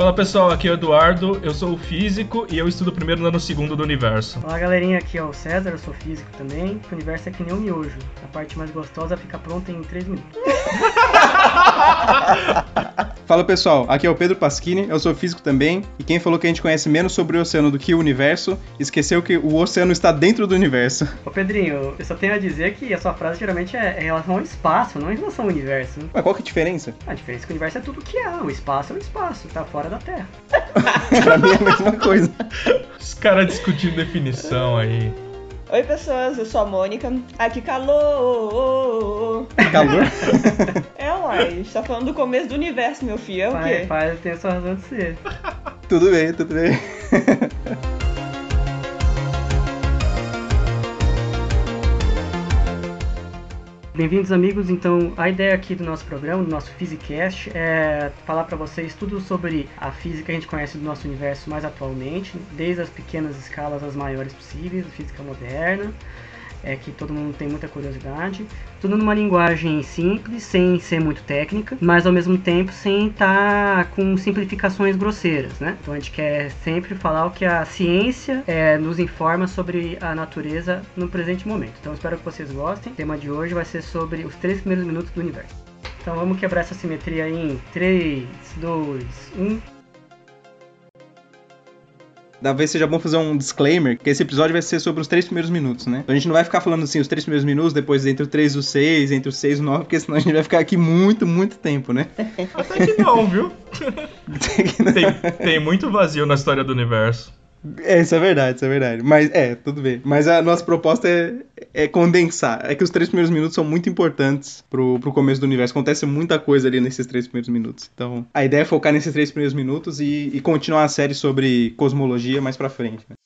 Fala pessoal, aqui é o Eduardo, eu sou físico e eu estudo primeiro ano segundo do universo. Fala galerinha, aqui é o César, eu sou físico também. O universo é que nem um miojo. A parte mais gostosa fica pronta em 3 minutos. Fala pessoal, aqui é o Pedro Pasquini, eu sou físico também, e quem falou que a gente conhece menos sobre o oceano do que o universo, esqueceu que o oceano está dentro do universo. Ô Pedrinho, eu só tenho a dizer que a sua frase geralmente é em relação ao espaço, não em relação ao universo. Mas qual que é a diferença? A diferença é que o universo é tudo que há, o espaço é o espaço, tá fora da Terra. pra mim é a mesma coisa. Os caras discutindo definição aí. Oi pessoas, eu sou a Mônica. Ai que calor! Calor? É, uai, a gente tá falando do começo do universo, meu filho. É o Pai, quê? pai tem sua razão de ser. tudo bem, tudo bem. Bem-vindos, amigos. Então, a ideia aqui do nosso programa, do nosso Physicast, é falar para vocês tudo sobre a física que a gente conhece do nosso universo mais atualmente, desde as pequenas escalas às maiores possíveis, física moderna, é que todo mundo tem muita curiosidade. Tudo numa linguagem simples, sem ser muito técnica, mas ao mesmo tempo sem estar com simplificações grosseiras, né? Então a gente quer sempre falar o que a ciência é, nos informa sobre a natureza no presente momento. Então espero que vocês gostem. O tema de hoje vai ser sobre os três primeiros minutos do universo. Então vamos quebrar essa simetria em 3, 2, 1. Talvez seja bom fazer um disclaimer, que esse episódio vai ser sobre os três primeiros minutos, né? Então a gente não vai ficar falando assim, os três primeiros minutos, depois entre o 3 e o 6, entre o 6 e o 9, porque senão a gente vai ficar aqui muito, muito tempo, né? Até que não, viu? Tem, tem muito vazio na história do universo. É, isso é verdade, isso é verdade. Mas, é, tudo bem. Mas a nossa proposta é, é condensar. É que os três primeiros minutos são muito importantes pro, pro começo do universo. Acontece muita coisa ali nesses três primeiros minutos. Então, a ideia é focar nesses três primeiros minutos e, e continuar a série sobre cosmologia mais pra frente. Né?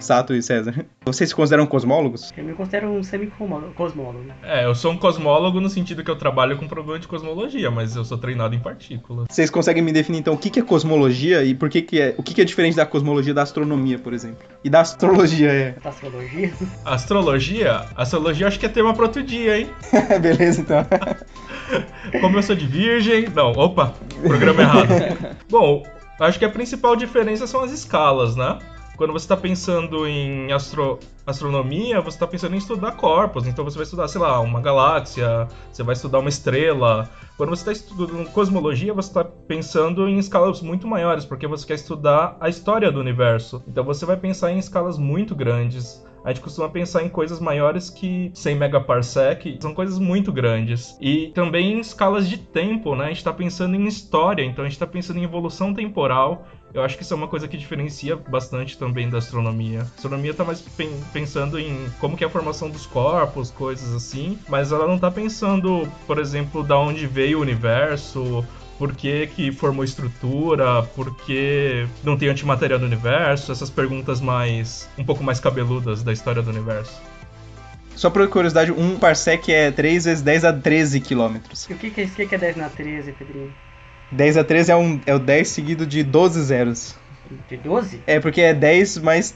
Sato e César, vocês se consideram cosmólogos? Eu me considero um semicosmólogo. É, eu sou um cosmólogo no sentido que eu trabalho com problema de cosmologia, mas eu sou treinado em partículas. Vocês conseguem me definir então o que que é cosmologia e por que que é, o que que é diferente da cosmologia da astronomia, por exemplo? E da astrologia, é. Astrologia. Astrologia? Astrologia acho que é tema para outro dia, hein? Beleza, então. Como eu sou de virgem. Não, opa, programa errado. Bom, acho que a principal diferença são as escalas, né? Quando você está pensando em astro... astronomia, você está pensando em estudar corpos. Então você vai estudar, sei lá, uma galáxia, você vai estudar uma estrela. Quando você está estudando cosmologia, você está pensando em escalas muito maiores, porque você quer estudar a história do universo. Então você vai pensar em escalas muito grandes. A gente costuma pensar em coisas maiores que 100 megaparsec, são coisas muito grandes. E também em escalas de tempo, né? A gente está pensando em história, então a gente está pensando em evolução temporal. Eu acho que isso é uma coisa que diferencia bastante também da astronomia. A astronomia está mais pen pensando em como que é a formação dos corpos, coisas assim, mas ela não está pensando, por exemplo, da onde veio o universo, por que, que formou estrutura, por que não tem antimatéria no universo, essas perguntas mais um pouco mais cabeludas da história do universo. Só por curiosidade, um parsec é 3 vezes 10 a 13 quilômetros. E o que, que, é, o que que é 10 na 13, Pedrinho? 10 a 13 é, um, é o 10 seguido de 12 zeros. De 12? É porque é 10 mais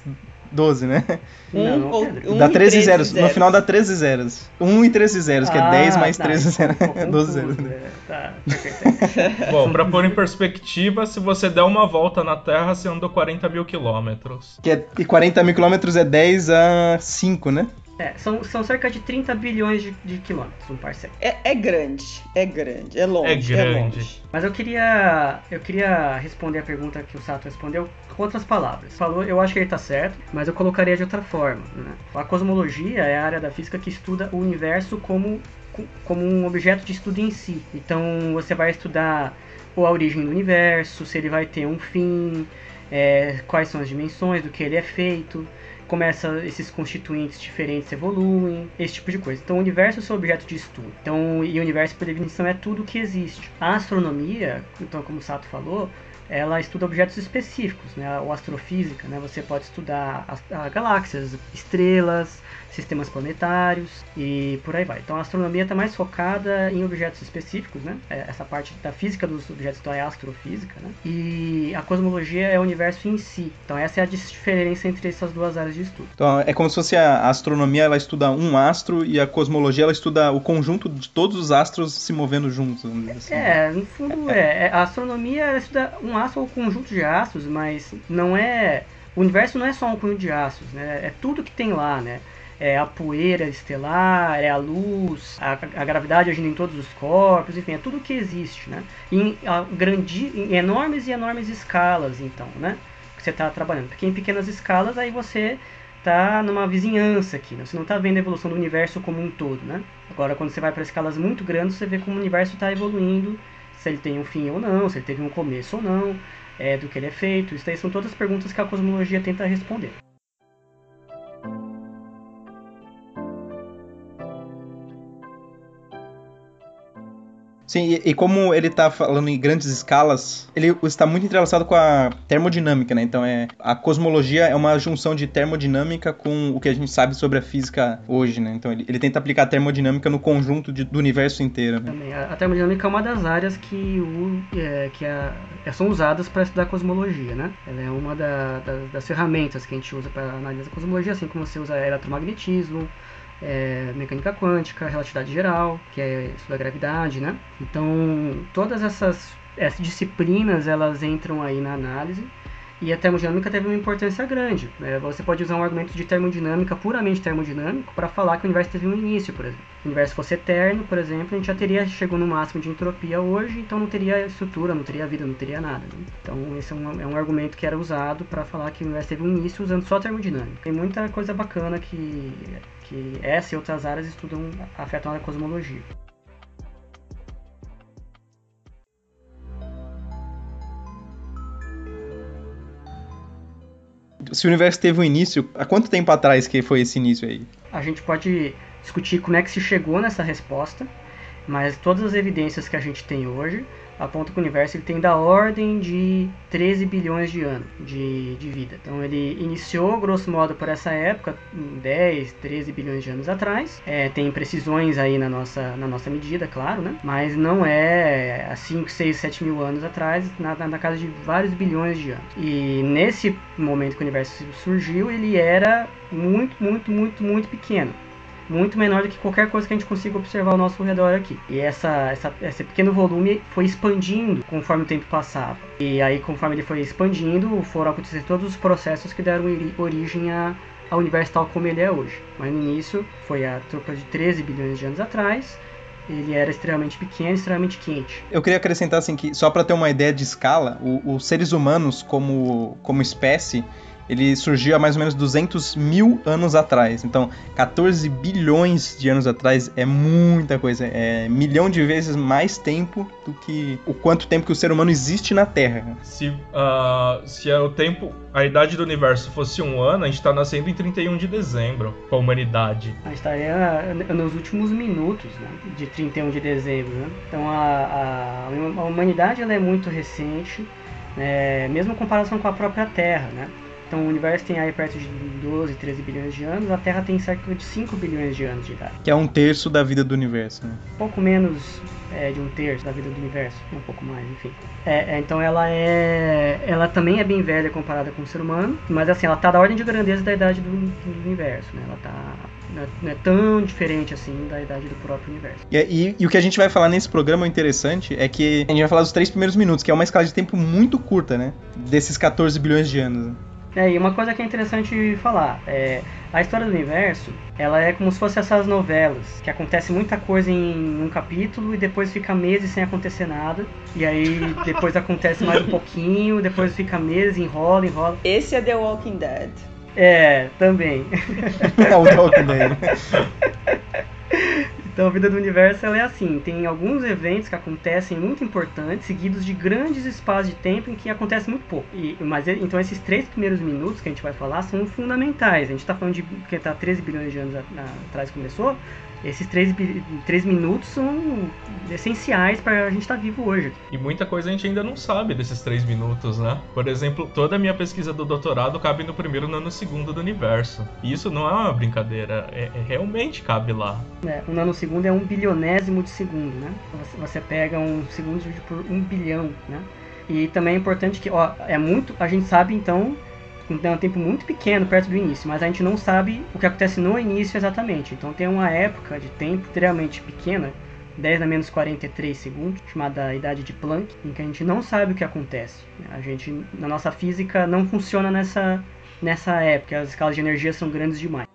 12, né? Não, não, ou- Pedro. um dá e 13 13 zeros. No zeros. final dá 13 zeros. 1 e 13 zeros, que é 10 mais tá, 13 zeros. É 12 zeros. confuso, é, Tá. Bom, pra pôr em perspectiva, se você der uma volta na Terra, você andou 40 mil quilômetros. Que é, e 40 mil quilômetros é 10 a 5, né? É, são, são cerca de 30 bilhões de, de quilômetros, um parsec. É, é grande, é grande, é longe, É é, grande. longe. Mas eu queria, eu queria responder a pergunta que o Sato respondeu com outras palavras. Falou, eu acho que ele está certo, mas eu colocaria de outra forma. né? A cosmologia é a área da física que estuda o universo como, como um objeto de estudo em si. Então você vai estudar ou a origem do universo, se ele vai ter um fim, é, quais são as dimensões, do que ele é feito, como essa, esses constituintes diferentes evoluem, esse tipo de coisa. Então, o universo é seu objeto de estudo. Então, e o universo, por definição, é tudo que existe. A astronomia, então, como o Sato falou, ela estuda objetos específicos, né? Ou astrofísica, né? Você pode estudar as, as galáxias, estrelas, sistemas planetários e por aí vai. Então a astronomia está mais focada em objetos específicos, né? É, essa parte da física dos objetos então é astrofísica, né? E a cosmologia é o universo em si. Então essa é a diferença entre essas duas áreas de estudo. Então é como se fosse a astronomia ela estuda um astro e a cosmologia ela estuda o conjunto de todos os astros se movendo juntos. Assim. É, no fundo é. é. A astronomia estuda um astro ou conjunto de astros, mas não é o universo não é só um conjunto de astros, né? É tudo que tem lá, né? é a poeira estelar, é a luz, a, a, gravidade agindo em todos os corpos, enfim, é tudo que existe, né? Em, a, grandi, em enormes e enormes escalas, então, né? Que você está trabalhando. Porque em pequenas escalas, aí você está numa vizinhança aqui, né? Você não está vendo a evolução do universo como um todo, né? Agora, quando você vai para escalas muito grandes, você vê como o universo está evoluindo, se ele tem um fim ou não, se ele teve um começo ou não, é, do que ele é feito. Isso aí são todas perguntas que a cosmologia tenta responder. Sim, e, e, como ele está falando em grandes escalas, ele está muito entrelaçado com a termodinâmica, né? Então é a cosmologia é uma junção de termodinâmica com o que a gente sabe sobre a física hoje, né? Então ele, ele tenta aplicar a termodinâmica no conjunto de, do universo inteiro. Né? Também, a, a, termodinâmica é uma das áreas que, o, é, que a, é, são usadas para estudar cosmologia, né? Ela é uma da, da, das ferramentas que a gente usa para analisar a cosmologia, assim como você usa eletromagnetismo, é, mecânica quântica, relatividade geral, que é isso da gravidade, né? Então, todas essas, essas disciplinas, elas entram aí na análise e a termodinâmica teve uma importância grande. Né? Você pode usar um argumento de termodinâmica, puramente termodinâmico, para falar que o universo teve um início, por exemplo. Se o universo fosse eterno, por exemplo, a gente já teria chegou no máximo de entropia hoje, então não teria estrutura, não teria vida, não teria nada. Né? Então esse é um, é um argumento que era usado para falar que o universo teve um início usando só termodinâmica. Tem muita coisa bacana que, que essa e outras áreas estudam, afetam a cosmologia. Se o universo teve um início, há quanto tempo atrás que foi esse início aí? A gente pode discutir como é que se chegou nessa resposta, mas todas as evidências que a gente tem hoje aponta que o universo ele tem da ordem de 13 bilhões de anos de, de vida. Então ele iniciou, grosso modo, por essa época, 10, 13 bilhões de anos atrás. É, tem precisões aí na nossa, na nossa medida, claro, né? Mas não é há 5, 6, 7 mil anos atrás, na, na casa de vários bilhões de anos. E nesse momento que o universo surgiu, ele era muito, muito, muito, muito pequeno muito menor do que qualquer coisa que a gente consiga observar ao nosso redor aqui. E essa, essa, esse pequeno volume foi expandindo conforme o tempo passava. E aí, conforme ele foi expandindo, foram acontecendo todos os processos que deram origem a, ao universo tal como ele é hoje. Mas no início, foi a tropa de 13 bilhões de anos atrás, ele era extremamente pequeno, extremamente quente. Eu queria acrescentar assim que só para ter uma ideia de escala, os seres humanos como como espécie ele surgiu há mais ou menos 200 mil anos atrás. Então, 14 bilhões de anos atrás é muita coisa. É milhão de vezes mais tempo do que o quanto tempo que o ser humano existe na Terra. Se, uh, se é o tempo, a idade do universo fosse um ano, a gente está nascendo em 31 de dezembro, com a humanidade. A gente estaria nos últimos minutos né, de 31 de dezembro. Né? Então, a, a, a humanidade ela é muito recente. É, mesmo em comparação com a própria Terra, né? Então o universo tem aí perto de 12, 13 bilhões de anos, a Terra tem cerca de 5 bilhões de anos de idade. Que é um terço da vida do universo, né? Pouco menos é, de um terço da vida do universo, um pouco mais, enfim. É, é, então ela é. Ela também é bem velha comparada com o ser humano, mas assim, ela tá da ordem de grandeza da idade do, do universo, né? Ela tá. Não é, é, tão diferente assim da idade do próprio universo. E, e, e, o que a gente vai falar nesse programa interessante é que a gente vai falar dos três primeiros minutos, que é uma escala de tempo muito curta, né? Desses 14 bilhões de anos. É, e uma coisa que é interessante falar, é, a história do universo, ela é como se fosse essas novelas, que acontece muita coisa em um capítulo e depois fica meses sem acontecer nada, e aí depois acontece mais um pouquinho, depois fica meses, enrola, enrola. Esse é The Walking Dead. É, também. é o The Walking Dead. Então a vida do universo ela é assim, tem alguns eventos que acontecem muito importantes, seguidos de grandes espaços de tempo em que acontece muito pouco. E, mas então esses três primeiros minutos que a gente vai falar são fundamentais. A gente está falando de que está 13 bilhões de anos atrás começou, esses três, três minutos são essenciais para a gente estar tá vivo hoje. E muita coisa a gente ainda não sabe desses três minutos, né? Por exemplo, toda a minha pesquisa do doutorado cabe no primeiro nanosegundo do universo. E isso não é uma brincadeira, é, é realmente cabe lá. É, um nanosegundo é um bilionésimo de segundo, né? Você, você pega um segundo por um bilhão, né? E também é importante que, ó, é muito, a gente sabe então é um tempo muito pequeno perto do início, mas a gente não sabe o que acontece no início exatamente. Então tem uma época de tempo extremamente pequena, 10 a menos 43 segundos, chamada idade de Planck, em que a gente não sabe o que acontece. A gente, na nossa física, não funciona nessa, nessa época, as escalas de energia são grandes demais.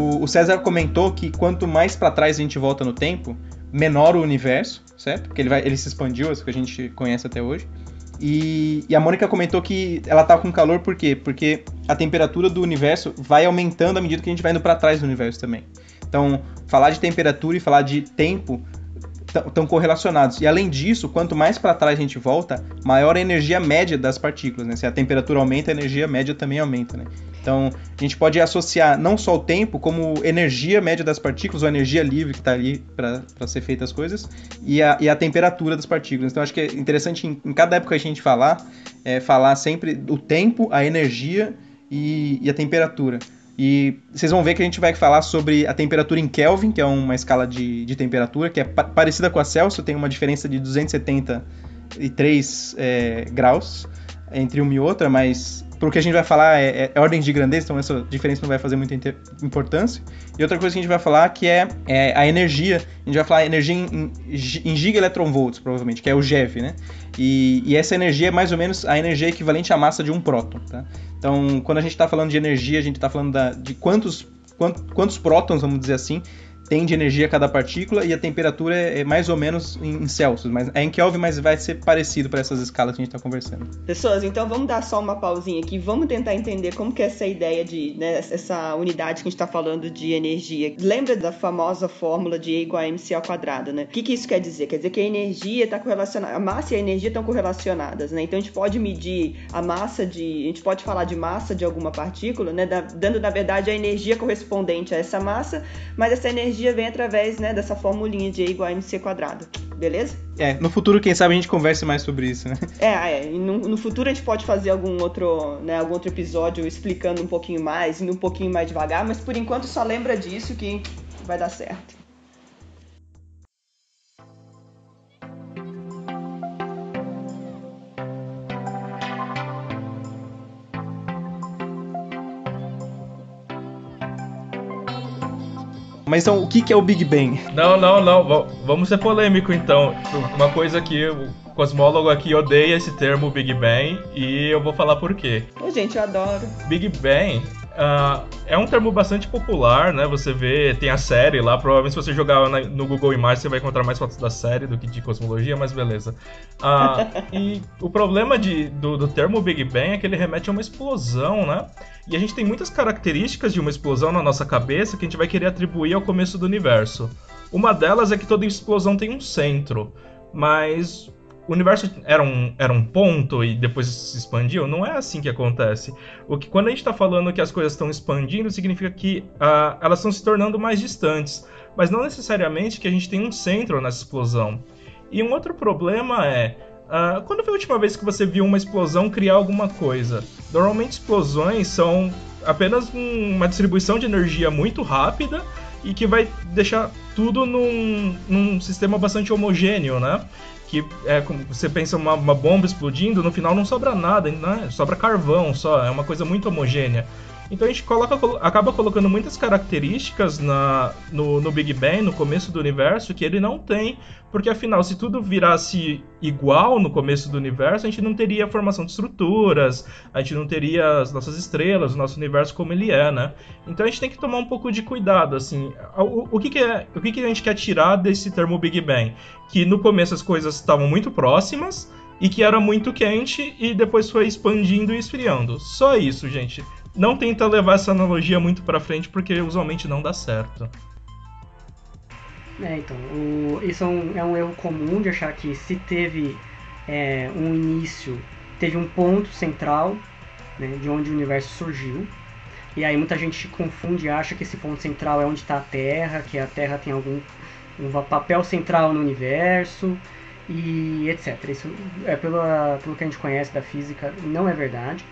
O César comentou que quanto mais para trás a gente volta no tempo, menor o universo, certo? Porque ele, vai, ele se expandiu, isso que a gente conhece até hoje. E, e, a Mônica comentou que ela tá com calor por quê? Porque a temperatura do universo vai aumentando à medida que a gente vai indo para trás do universo também. Então, falar de temperatura e falar de tempo estão correlacionados. E além disso, quanto mais para trás a gente volta, maior a energia média das partículas. Né? Se a temperatura aumenta, a energia média também aumenta. Né? Então, a gente pode associar não só o tempo, como energia média das partículas, ou energia livre que está ali para ser feitas as coisas, e a, e a temperatura das partículas. Então, acho que é interessante em, em cada época a gente falar, é, falar sempre o tempo, a energia e, e a temperatura. E vocês vão ver que a gente vai falar sobre a temperatura em Kelvin, que é uma escala de, de temperatura, que é pa parecida com a Celsius, tem uma diferença de 273 é, graus entre uma e outra, mas pro que a gente vai falar é, é, é, ordem de grandeza, então essa diferença não vai fazer muita importância. E outra coisa que a gente vai falar que é, é a energia, a gente vai falar energia em, em, gigaelectronvolts, provavelmente, que é o GeV, né? E, e, essa energia é mais ou menos a energia equivalente à massa de um próton, tá? Então, quando a gente está falando de energia, a gente está falando da, de quantos, quantos, quantos prótons, vamos dizer assim, tem de energia cada partícula e a temperatura é, é mais ou menos em Celsius, mas é em Kelvin, mas vai ser parecido para essas escalas que a gente está conversando. Pessoas, então vamos dar só uma pausinha aqui, vamos tentar entender como que é essa ideia de, né, essa unidade que a gente está falando de energia. Lembra da famosa fórmula de E igual a mc ao quadrado, né? O que, que isso quer dizer? Quer dizer que a energia está correlacionada, a massa e a energia estão correlacionadas, né? Então a gente pode medir a massa de, a gente pode falar de massa de alguma partícula, né, dando na verdade a energia correspondente a essa massa, mas essa energia energia vem através né, dessa formulinha de E igual a mc quadrado. Beleza? É, no futuro, quem sabe a gente converse mais sobre isso, né? É, é. E no, no futuro a gente pode fazer algum outro, né, algum outro episódio explicando um pouquinho mais, indo um pouquinho mais devagar, mas por enquanto só lembra disso que vai dar certo. Mas então, o que, que é o Big Bang? Não, não, não. Vamos ser polêmico então. Uma coisa que o cosmólogo aqui odeia esse termo Big Bang e eu vou falar por quê. Ô, gente, eu adoro. Big Bang Uh, é um termo bastante popular, né? Você vê, tem a série lá, provavelmente se você jogar na, no Google Imagens você vai encontrar mais fotos da série do que de cosmologia, mas beleza. Uh, e o problema de, do, do, termo Big Bang é que ele remete a uma explosão, né? E a gente tem muitas características de uma explosão na nossa cabeça que a gente vai querer atribuir ao começo do universo. Uma delas é que toda explosão tem um centro, mas o universo era um, era um ponto e depois se expandiu? Não é assim que acontece. O que quando a gente está falando que as coisas estão expandindo, significa que uh, elas estão se tornando mais distantes, mas não necessariamente que a gente tem um centro nessa explosão. E um outro problema é uh, quando foi a última vez que você viu uma explosão criar alguma coisa? Normalmente explosões são apenas um, uma distribuição de energia muito rápida e que vai deixar tudo num, num sistema bastante homogêneo, né? que é como você pensa uma, uma bomba explodindo, no final não sobra nada, né? sobra carvão só, é uma coisa muito homogênea. Então a gente coloca, acaba colocando muitas características na, no, no, Big Bang, no começo do universo, que ele não tem, porque afinal, se tudo virasse igual no começo do universo, a gente não teria a formação de estruturas, a gente não teria as nossas estrelas, o nosso universo como ele é, né? Então a gente tem que tomar um pouco de cuidado, assim. O, o, que, que, é, o que, que a gente quer tirar desse termo Big Bang? Que no começo as coisas estavam muito próximas, e que era muito quente e depois foi expandindo e esfriando. Só isso, gente não tenta levar essa analogia muito para frente porque usualmente não dá certo. É, então, o, isso é um, é um, erro comum de achar que se teve é, um início teve um ponto central, né, de onde o universo surgiu. E aí muita gente confunde e acha que esse ponto central é onde está a Terra, que a Terra tem algum um papel central no universo e etc. Isso é pelo, pelo que a gente conhece da física, não é verdade.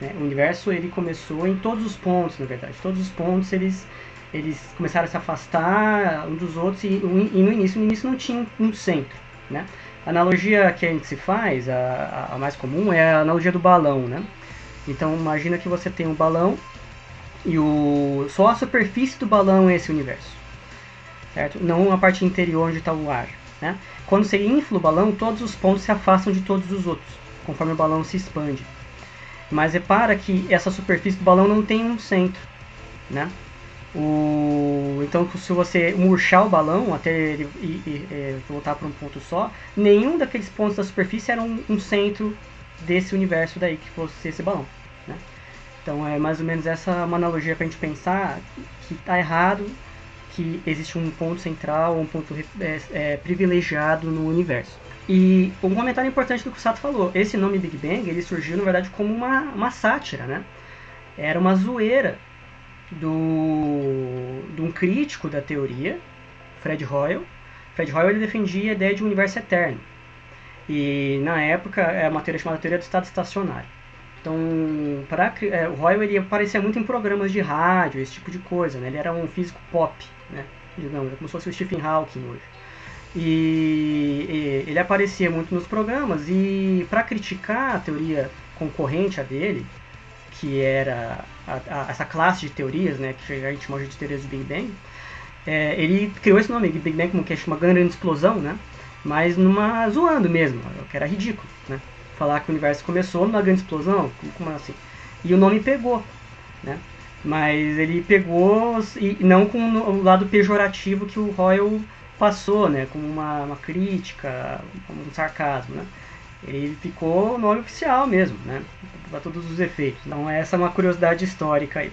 Né? O universo ele começou em todos os pontos, na verdade. Todos os pontos eles, eles começaram a se afastar um dos outros e, e no início, no início não tinha um centro. Né? A analogia que a gente se faz, a, a mais comum, é a analogia do balão. Né? Então imagina que você tem um balão e o, só a superfície do balão é esse universo. Certo? Não a parte interior onde está o ar. Né? Quando você infla o balão, todos os pontos se afastam de todos os outros, conforme o balão se expande. Mas repara que essa superfície do balão não tem um centro, né? O... Então, se você murchar o balão até ele e, e, e voltar para um ponto só, nenhum daqueles pontos da superfície era um, um centro desse universo daí que fosse esse balão. Né? Então, é mais ou menos essa uma analogia para a gente pensar que está errado que existe um ponto central, um ponto é, é, privilegiado no universo. E um comentário importante do que o Sato falou, esse nome Big Bang, ele surgiu na verdade como uma, uma sátira, né? Era uma zoeira do, de um crítico da teoria, Fred Hoyle. Fred Hoyle ele defendia a ideia de um universo eterno. E na época é uma teoria chamada teoria do estado estacionário. Então, para é, o Hoyle ele aparecia muito em programas de rádio, esse tipo de coisa, né? Ele era um físico pop, né? Digamos, é como se fosse o Stephen Hawking hoje. E, e ele aparecia muito nos programas e para criticar a teoria concorrente a dele, que era a, a, essa classe de teorias, né, que a gente chama de teorias do Big Bang, é, ele criou esse nome, Big Bang, como que é uma grande explosão, né? Mas numa zoando mesmo, que era ridículo, né? Falar que o universo começou numa grande explosão, como assim? E o nome pegou, né? Mas ele pegou e não com o lado pejorativo que o Royal passou, né, como uma, uma crítica, como um sarcasmo, né? Ele ficou nome oficial mesmo, né, para todos os efeitos. Então essa é uma curiosidade histórica aí.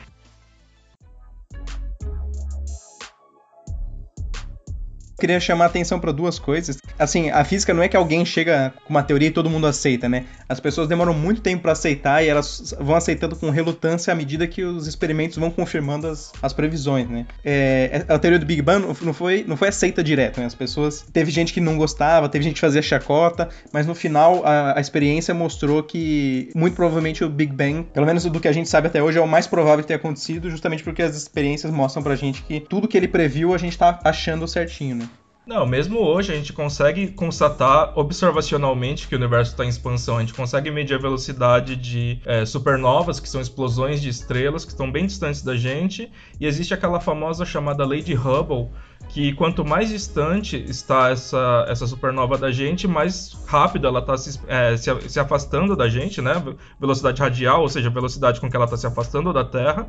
Queria chamar atenção para duas coisas. Assim, a física não é que alguém chega com uma teoria e todo mundo aceita, né? As pessoas demoram muito tempo para aceitar e elas vão aceitando com relutância à medida que os experimentos vão confirmando as, as previsões, né? É, a teoria do Big Bang não foi, não foi aceita direto, né? As pessoas. Teve gente que não gostava, teve gente que fazia chacota, mas no final a, a experiência mostrou que muito provavelmente o Big Bang, pelo menos do que a gente sabe até hoje, é o mais provável de ter acontecido, justamente porque as experiências mostram pra gente que tudo que ele previu a gente tá achando certinho, né? Não, mesmo hoje a gente consegue constatar observacionalmente que o universo está em expansão. A gente consegue medir a velocidade de é, supernovas, que são explosões de estrelas que estão bem distantes da gente, e existe aquela famosa chamada lei de Hubble, que quanto mais distante está essa, essa supernova da gente, mais rápido ela está se, é, se, se, afastando da gente, né? Velocidade radial, ou seja, a velocidade com que ela está se afastando da Terra.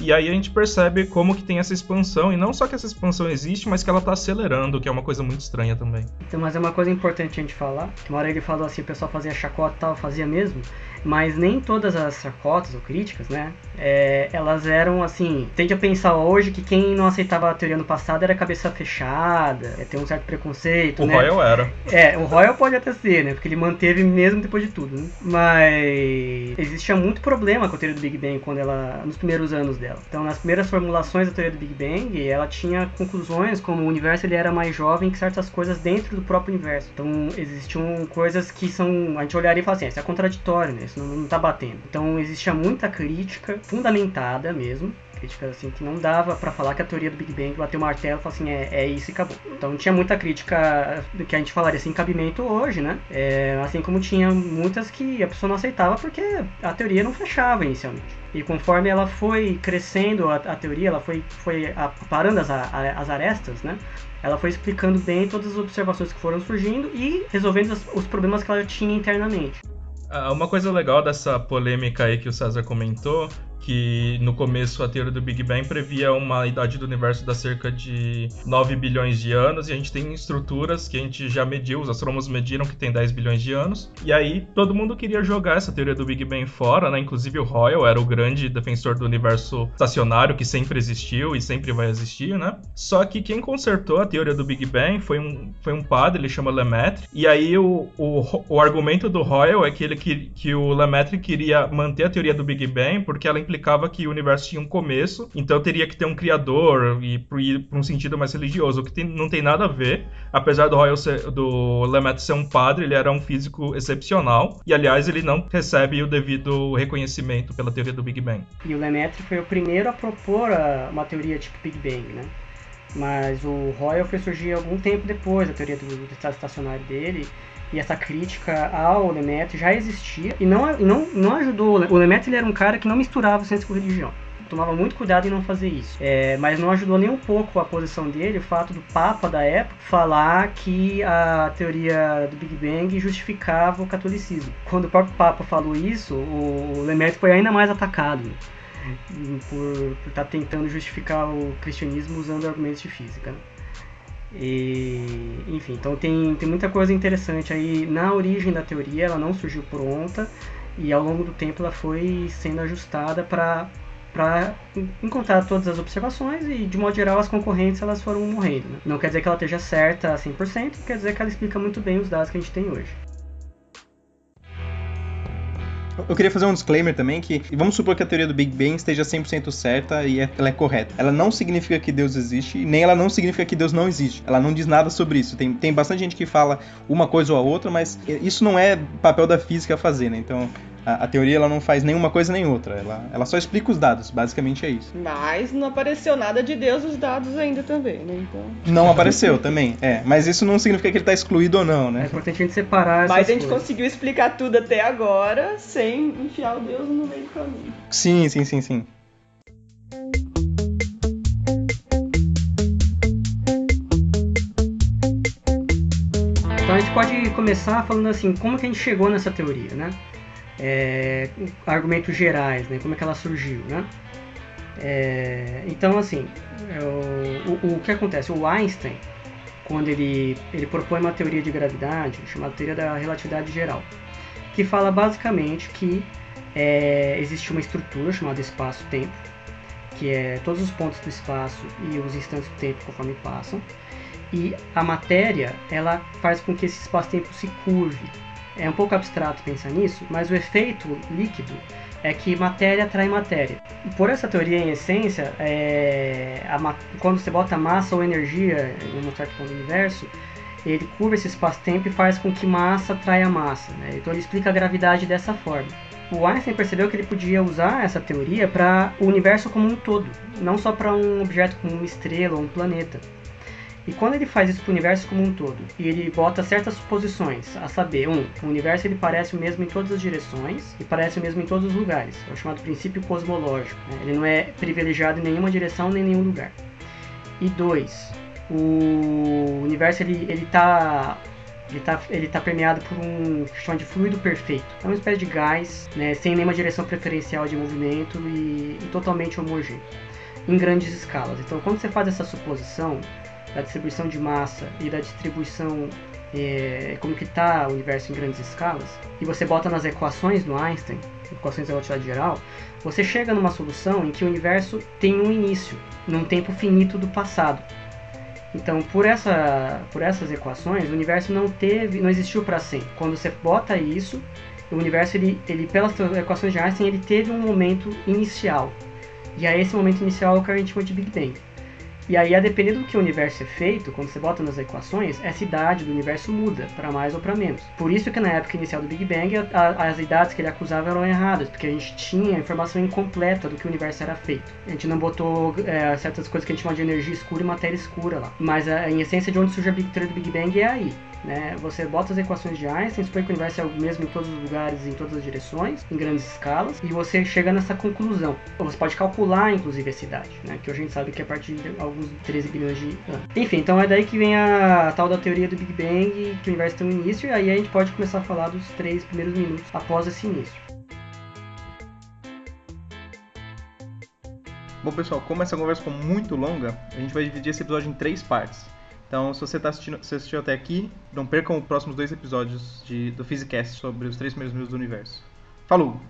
E aí a gente percebe como que tem essa expansão, e não só que essa expansão existe, mas que ela está acelerando, que é uma coisa muito estranha também. Então, mas é uma coisa importante a gente falar, que uma hora ele falou assim, o pessoal fazia chacota e tal, fazia mesmo, mas nem todas as chacotas ou críticas, né, é, elas eram assim, tende a pensar hoje que quem não aceitava a teoria no passado era cabeça fechada, é, tem um certo preconceito, o né? Royal era. É, o Royal pode até ser, né, porque ele manteve mesmo depois de tudo, né? mas existia muito problema com a teoria do Big Bang quando ela, nos primeiros anos dela. Então, nas primeiras formulações da teoria do Big Bang, ela tinha conclusões como o universo ele era mais jovem que certas coisas dentro do próprio universo. Então, existiam coisas que são, a gente olharia e falaria assim, ah, isso é contraditório, né? isso não, não tá batendo. Então existia muita crítica, fundamentada mesmo, críticas assim que não dava para falar que a teoria do Big Bang bateu o martelo falar assim, é, é isso e acabou. Então tinha muita crítica do que a gente falaria assim, cabimento hoje, né? É, assim como tinha muitas que a pessoa não aceitava porque a teoria não fechava inicialmente. E conforme ela foi crescendo, a, a teoria, ela foi, foi parando as, as arestas, né? Ela foi explicando bem todas as observações que foram surgindo e resolvendo os, os problemas que ela tinha internamente. Ah, uma coisa legal dessa polêmica aí que o César comentou, que no começo a teoria do Big Bang previa uma idade do universo da cerca de 9 bilhões de anos, e a gente tem estruturas que a gente já mediu, os astrônomos mediram que tem 10 bilhões de anos. E aí todo mundo queria jogar essa teoria do Big Bang fora, né? Inclusive o Royal era o grande defensor do universo estacionário que sempre existiu e sempre vai existir, né? Só que quem consertou a teoria do Big Bang foi um, foi um padre, ele chama Lemaitre, e aí o, o, o argumento do Royal é que, ele, que, que o Lemaitre queria manter a teoria do Big Bang porque ela implicava que o universo tinha um começo, então teria que ter um criador e ir para um sentido mais religioso, o que tem, não tem nada a ver, apesar do Royal ser, do Lemaitre ser um padre, ele era um físico excepcional, e aliás ele não recebe o devido reconhecimento pela teoria do Big Bang. E o Lemaitre foi o primeiro a propor uma teoria tipo Big Bang, né? Mas o Royal foi surgir algum tempo depois, a teoria do, do estado estacionário dele, e essa crítica ao Lemaitre já existia e não, não, não ajudou. O Lemaitre era um cara que não misturava ciência com religião. Tomava muito cuidado em não fazer isso. É, mas não ajudou nem um pouco a posição dele o fato do Papa da época falar que a teoria do Big Bang justificava o catolicismo. Quando o próprio Papa falou isso, o Lemaitre foi ainda mais atacado por estar tá tentando justificar o cristianismo usando argumentos de física. Né? E, enfim, então tem, tem muita coisa interessante aí na origem da teoria, ela não surgiu pronta e ao longo do tempo ela foi sendo ajustada para para encontrar todas as observações e, de modo geral, as concorrentes elas foram morrendo. Né? Não quer dizer que ela esteja certa a 100%, quer dizer que ela explica muito bem os dados que a gente tem hoje. Eu queria fazer um disclaimer também que vamos supor que a teoria do Big Bang esteja 100% certa e é, ela é correta. Ela não significa que Deus existe, nem ela não significa que Deus não existe. Ela não diz nada sobre isso. Tem, tem bastante gente que fala uma coisa ou a outra, mas isso não é papel da física fazer, né? Então, a, a, teoria ela não faz nenhuma coisa nem outra. Ela, ela só explica os dados, basicamente é isso. Mas não apareceu nada de Deus nos dados ainda também, né? Então... Não apareceu também, é. Mas isso não significa que ele está excluído ou não, né? É importante a gente separar Mas a gente coisas. conseguiu explicar tudo até agora sem enfiar o Deus no meio do caminho. Sim, sim, sim, sim. Então a gente pode começar falando assim, como que a gente chegou nessa teoria, né? É, argumentos gerais, né? Como é que ela surgiu, né? É, então, assim, é, o, o, que acontece? O Einstein, quando ele, ele propõe uma teoria de gravidade, chamada teoria da relatividade geral, que fala basicamente que é, existe uma estrutura chamada espaço-tempo, que é todos os pontos do espaço e os instantes do tempo conforme passam, e a matéria ela faz com que esse espaço-tempo se curve, é um pouco abstrato pensar nisso, mas o efeito líquido é que matéria atrai matéria. Por essa teoria, em essência, é, a, quando você bota massa ou energia em um certo ponto do universo, ele curva esse espaço-tempo e faz com que massa atraia massa. Né? Então ele explica a gravidade dessa forma. O Einstein percebeu que ele podia usar essa teoria para o universo como um todo, não só para um objeto como uma estrela ou um planeta. E quando ele faz isso para o universo como um todo, e ele bota certas suposições, a saber, um, o universo ele parece o mesmo em todas as direções e parece o mesmo em todos os lugares, é o chamado princípio cosmológico. Né? Ele não é privilegiado em nenhuma direção nem em nenhum lugar. E dois, o universo ele ele está ele está ele tá permeado por um chama de fluido perfeito. É uma espécie de gás, né, sem nenhuma direção preferencial de movimento e, e totalmente homogêneo, em grandes escalas. Então, quando você faz essa suposição, da distribuição de massa e da distribuição é, como que está o universo em grandes escalas, e você bota nas equações do Einstein, equações da relatividade geral, você chega numa solução em que o universo tem um início, num tempo finito do passado. Então, por, essa, por essas equações, o universo não teve, não existiu para sempre. Quando você bota isso, o universo, ele, ele pelas equações de Einstein, ele teve um momento inicial. E é esse momento inicial que a gente chama de Big Bang. E aí, a depender do que o universo é feito, quando você bota nas equações, essa idade do universo muda, para mais ou para menos. Por isso que na época inicial do Big Bang, a, as idades que ele acusava eram erradas, porque a gente tinha a informação incompleta do que o universo era feito. A gente não botou é, certas coisas que a gente chama de energia escura e matéria escura lá. Mas, a, em essência, de onde surge a Big Theory do Big Bang é aí. Né? Você bota as equações de Einstein, supõe que o universo é o mesmo em todos os lugares, em todas as direções, em grandes escalas, e você chega nessa conclusão. Você pode calcular, inclusive, essa idade, né? que a gente sabe que é a partir de alguns 13 bilhões de anos. Enfim, então é daí que vem a tal da teoria do Big Bang, que o universo tem um início, e aí a gente pode começar a falar dos três primeiros minutos após esse início. Bom, pessoal, como essa conversa ficou muito longa, a gente vai dividir esse episódio em três partes. Então, se você tá assistindo, se assistiu até aqui, não percam os próximos dois episódios de, do Physicast sobre os três primeiros minutos do universo. Falou!